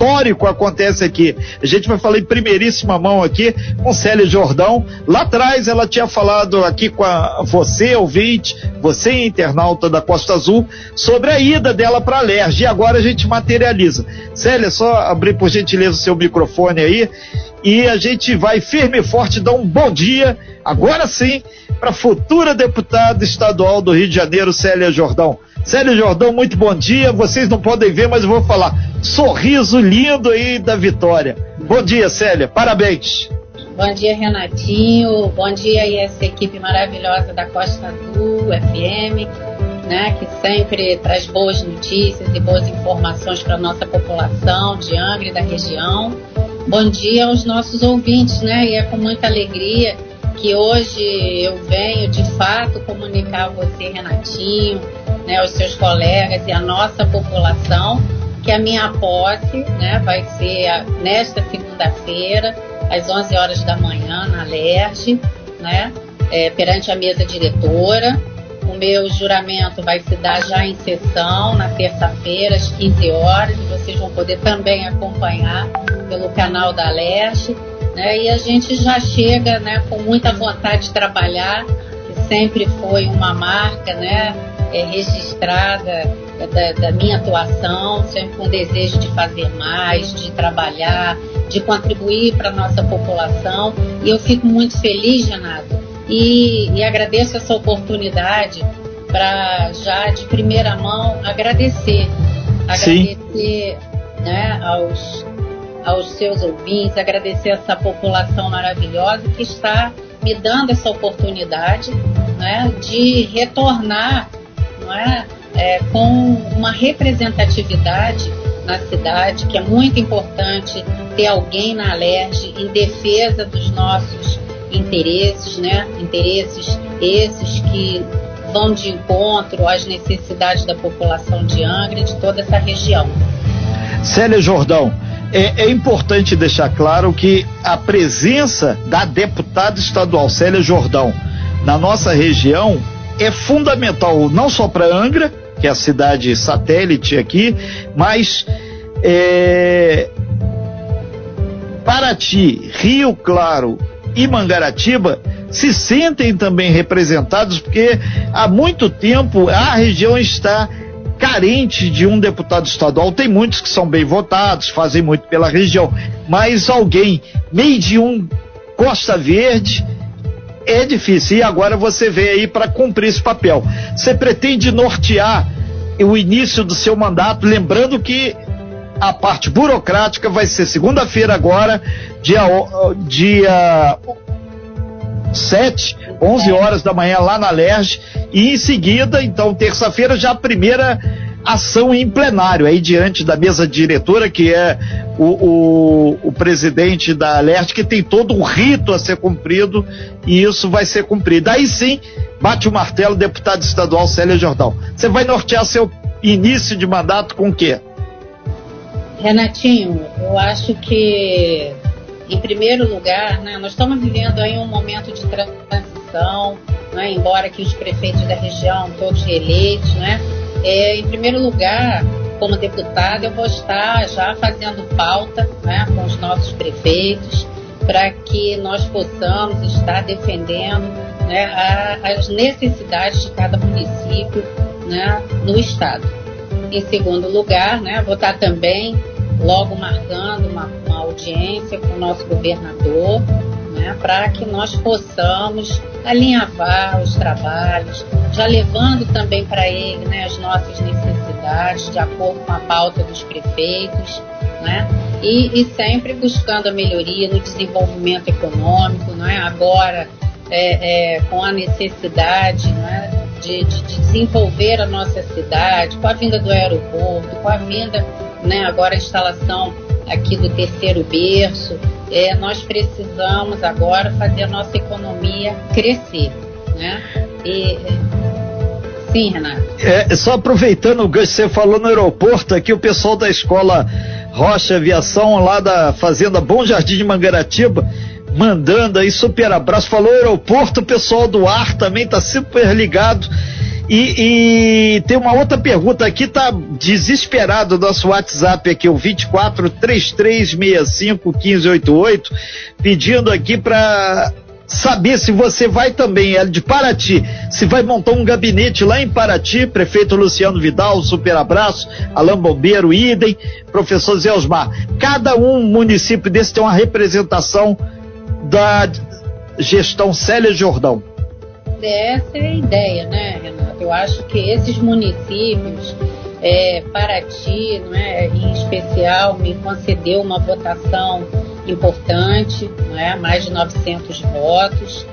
histórico acontece aqui. A gente vai falar em primeiríssima mão aqui com Célia Jordão. Lá atrás ela tinha falado aqui com a, você, ouvinte, você internauta da Costa Azul, sobre a ida dela para a Lerge. E agora a gente materializa. Célia, só abrir por gentileza o seu microfone aí e a gente vai firme e forte dar um bom dia, agora sim, para a futura deputada estadual do Rio de Janeiro, Célia Jordão. Célia Jordão, muito bom dia. Vocês não podem ver, mas eu vou falar. Sorriso lindo aí da vitória. Bom dia, Célia. Parabéns. Bom dia, Renatinho. Bom dia aí essa equipe maravilhosa da Costa Azul FM, né, que sempre traz boas notícias e boas informações para a nossa população de Angra e da região. Bom dia aos nossos ouvintes, né? E é com muita alegria que hoje eu venho de fato comunicar a você, Renatinho, né, seus colegas e à nossa população que a minha posse né, vai ser nesta segunda-feira, às 11 horas da manhã, na LERJ, né, é, perante a mesa diretora. O meu juramento vai se dar já em sessão, na terça-feira, às 15 horas, e vocês vão poder também acompanhar pelo canal da LERJ. Né, e a gente já chega né, com muita vontade de trabalhar, que sempre foi uma marca, né, é, registrada da, da, minha atuação, sempre com desejo de fazer mais, de trabalhar, de contribuir para a nossa população. E eu fico muito feliz, Renato, e, e agradeço essa oportunidade para já de primeira mão agradecer. Agradecer né, aos, aos seus ouvintes, agradecer essa população maravilhosa que está me dando essa oportunidade né, de retornar é? é, com uma representatividade na cidade, que é muito importante ter alguém na Alerj em defesa dos nossos interesses, né? Interesses esses que vão de encontro às necessidades da população de Angra e de toda essa região. Célia Jordão, é, é, importante deixar claro que a presença da deputada estadual Célia Jordão na nossa região é fundamental não só para Angra, que é a cidade satélite aqui, mas é, Paraty, Rio Claro e Mangaratiba se sentem também representados, porque há muito tempo a região está carente de um deputado estadual. Tem muitos que são bem votados, fazem muito pela região, mas alguém meio de um Costa Verde é difícil. E agora você vem aí para cumprir esse papel. Você pretende nortear o início do seu mandato, lembrando que a parte burocrática vai ser segunda-feira agora, dia, dia 7, 11 horas da manhã lá na LERJ, e em seguida, então, terça-feira, já a primeira ação em plenário, aí diante da mesa diretora, que é o, o, o presidente da Alert, que tem todo um rito a ser cumprido e isso vai ser cumprido. Aí sim, bate o martelo, deputado estadual Célia Jordão. Você vai nortear seu início de mandato com o quê? Renatinho, eu acho que, em primeiro lugar, né, nós estamos vivendo aí um momento de transição, né, embora que os prefeitos da região, todos reeleitos, né, é, em primeiro lugar, como deputada, eu vou estar já fazendo pauta né, com os nossos prefeitos para que nós possamos estar defendendo né, a, as necessidades de cada município né, no estado. Em segundo lugar, né, vou estar também logo marcando uma, uma audiência com o nosso governador né, para que nós possamos alinhavar os trabalhos, já levando também para ele né, as nossas necessidades, de acordo com a pauta dos prefeitos, né, e, e sempre buscando a melhoria no desenvolvimento econômico, né, agora é, é, com a necessidade né, de, de, de, desenvolver a nossa cidade, com a vinda do aeroporto, com a vinda, né, agora a instalação aqui do terceiro berço, é, nós precisamos agora fazer a nossa economia crescer. Né? E, sim, Renato. É, só aproveitando o que você falou no aeroporto, aqui o pessoal da escola Rocha Aviação, lá da Fazenda Bom Jardim de Mangaratiba, mandando aí super abraço. Falou aeroporto, o pessoal do ar também está super ligado. E, e, tem uma outra pergunta aqui, tá desesperado nosso WhatsApp aqui, o 24 3365 1588, pedindo aqui para saber se você vai também, é de Paraty, se vai montar um gabinete lá em Paraty, prefeito Luciano Vidal, super abraço, Alain Bombeiro, idem, professor Zé Osmar. Cada um município desse tem uma representação da gestão Célia Jordão. Essa é a ideia, né, Renato? Eu acho que esses municípios, é, Paraty, é, em especial, me concedeu uma votação importante, é, mais de 900 votos.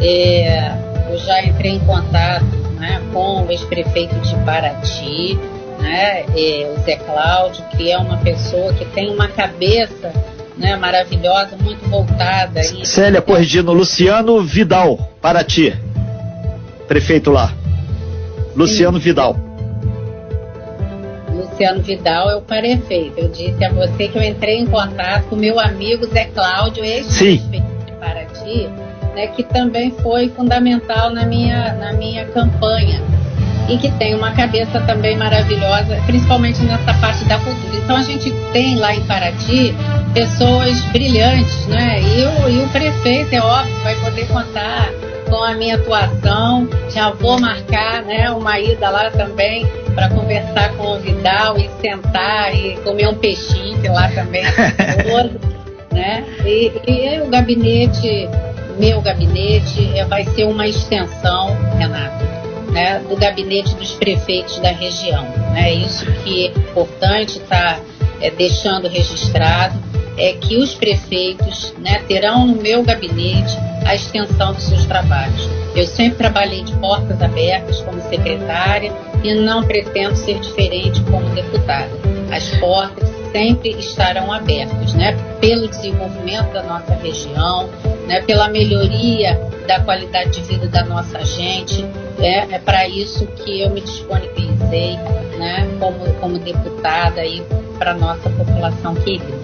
É, eu já entrei em contato né, com o ex-prefeito de Paraty, né, é, o Zé Cláudio, que é uma pessoa que tem uma cabeça né, maravilhosa, muito voltada. Célia corrigindo, Luciano Vidal, Paraty prefeito lá. Luciano. Vidal. Luciano Vidal é o prefeito. Eu disse a você que eu entrei em contato com meu amigo Zé Cláudio, ex-prefeito de Paraty, né, que também foi fundamental na minha, na minha campanha e que tem uma cabeça também maravilhosa, principalmente nessa parte da cultura. Então a gente tem lá em Paraty pessoas brilhantes, né? E o, e o prefeito, é óbvio, vai poder contar com a minha atuação. Já vou marcar né, uma ida lá também para conversar com o Vidal e sentar e comer um peixinho, que lá também é né? E, e, o gabinete, meu gabinete, é, vai ser uma extensão, Renato, né, do gabinete dos prefeitos da região. Né? Isso que é importante estar tá, é, deixando registrado é que os prefeitos né, terão no meu gabinete a extensão dos seus trabalhos. Eu sempre trabalhei de portas abertas como secretária e não pretendo ser diferente como deputada. As portas sempre estarão abertas, né, pelo desenvolvimento da nossa região, né, pela melhoria da qualidade de vida da nossa gente. É, é para isso que eu me disponibilizei, né, como, como deputada aí para nossa população querida.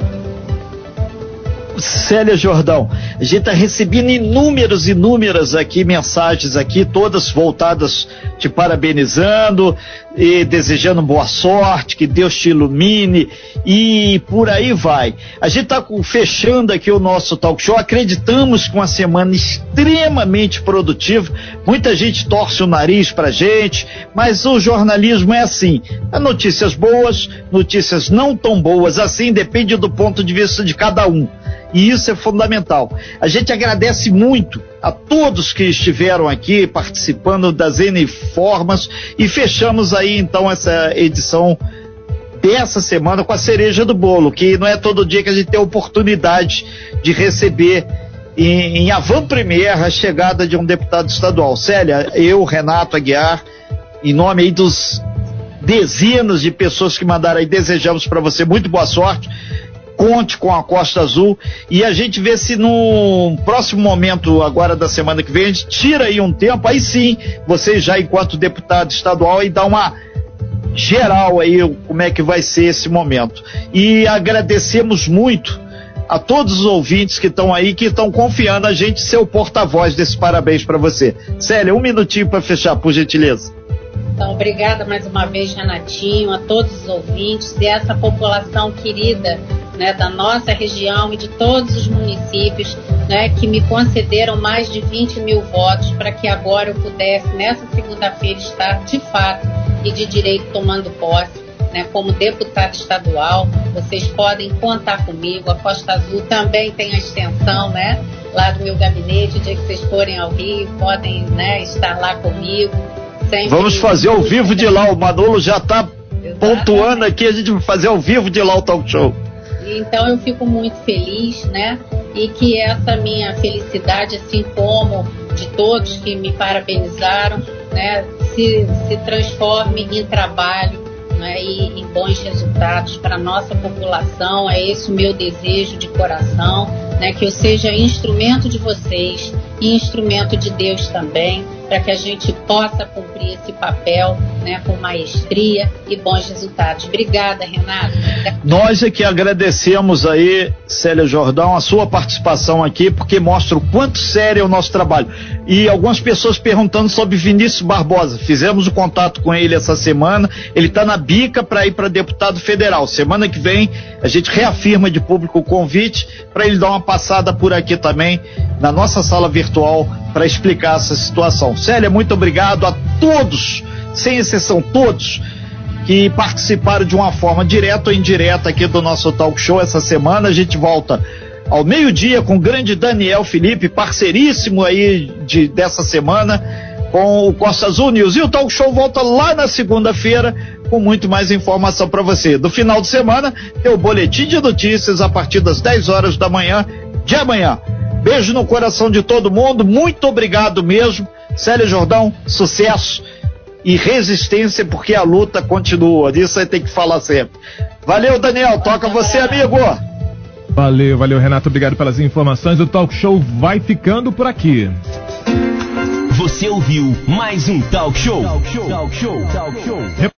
Célia Jordão, a gente está recebendo inúmeras, inúmeras aqui mensagens aqui, todas voltadas te parabenizando e desejando boa sorte, que Deus te ilumine e por aí vai. A gente está fechando aqui o nosso talk show, acreditamos com uma semana extremamente produtiva, muita gente torce o nariz pra gente, mas o jornalismo é assim, há notícias boas, notícias não tão boas assim, depende do ponto de vista de cada um. E isso é fundamental. A gente agradece muito a todos que estiveram aqui participando das N formas e fechamos aí então essa edição dessa semana com a cereja do bolo, que não é todo dia que a gente tem a oportunidade de receber em, em avant premier a chegada de um deputado estadual. Célia, eu, Renato Aguiar, em nome aí dos dezenas de pessoas que mandaram aí, desejamos para você muito boa sorte conte com a Costa Azul e a gente vê se no próximo momento, agora da semana que vem, a gente tira aí um tempo, aí sim, você já enquanto deputado estadual e dá uma geral aí como é que vai ser esse momento. E agradecemos muito a todos os ouvintes que estão aí, que estão confiando a gente ser o porta-voz desse parabéns para você. Célia, um minutinho para fechar, por gentileza. Então, obrigada mais uma vez, Renatinho, a todos os ouvintes e essa população querida né, da nossa região e de todos os municípios né, que me concederam mais de 20 mil votos para que agora eu pudesse, nessa segunda-feira, estar de fato e de direito tomando posse. Né, como deputada estadual, vocês podem contar comigo. A Costa Azul também tem a extensão, né, lá do meu gabinete. O dia que vocês forem ao Rio, podem né, estar lá comigo. Sempre Vamos fazer ao vivo de lá. O Manolo já está pontuando aqui. A gente vai fazer ao vivo de lá o talk show. Então eu fico muito feliz, né? E que essa minha felicidade, assim como de todos que me parabenizaram, né, se, se transforme em trabalho né, e em bons resultados para a nossa população. É esse o meu desejo de coração, né, que eu seja instrumento de vocês e instrumento de Deus também, para que a gente possa cumprir esse papel né, com maestria e bons resultados. Obrigada, Renato. Nós é que agradecemos aí, Célia Jordão, a sua participação aqui, porque mostra o quanto sério é o nosso trabalho. E algumas pessoas perguntando sobre Vinícius Barbosa. Fizemos o contato com ele essa semana. Ele está na bica para ir para deputado federal. Semana que vem a gente reafirma de público o convite para ele dar uma passada por aqui também na nossa sala virtual para explicar essa situação. Célia, muito obrigado a todos sem exceção todos, que participaram de uma forma direta ou indireta aqui do nosso talk show essa semana. A gente volta ao meio-dia com o grande Daniel Felipe, parceiríssimo aí de, dessa semana com o Costa Azul News. E o talk show volta lá na segunda-feira com muito mais informação para você. Do final de semana, tem o boletim de notícias a partir das 10 horas da manhã de amanhã. Beijo no coração de todo mundo, muito obrigado mesmo. Célia Jordão, sucesso e resistência, porque a luta continua. Disso aí tem que falar sempre. Valeu, Daniel. Toca você, amigo. Valeu, valeu, Renato. Obrigado pelas informações. O talk show vai ficando por aqui. Você ouviu mais um talk show. Talk show. Talk show. Talk show.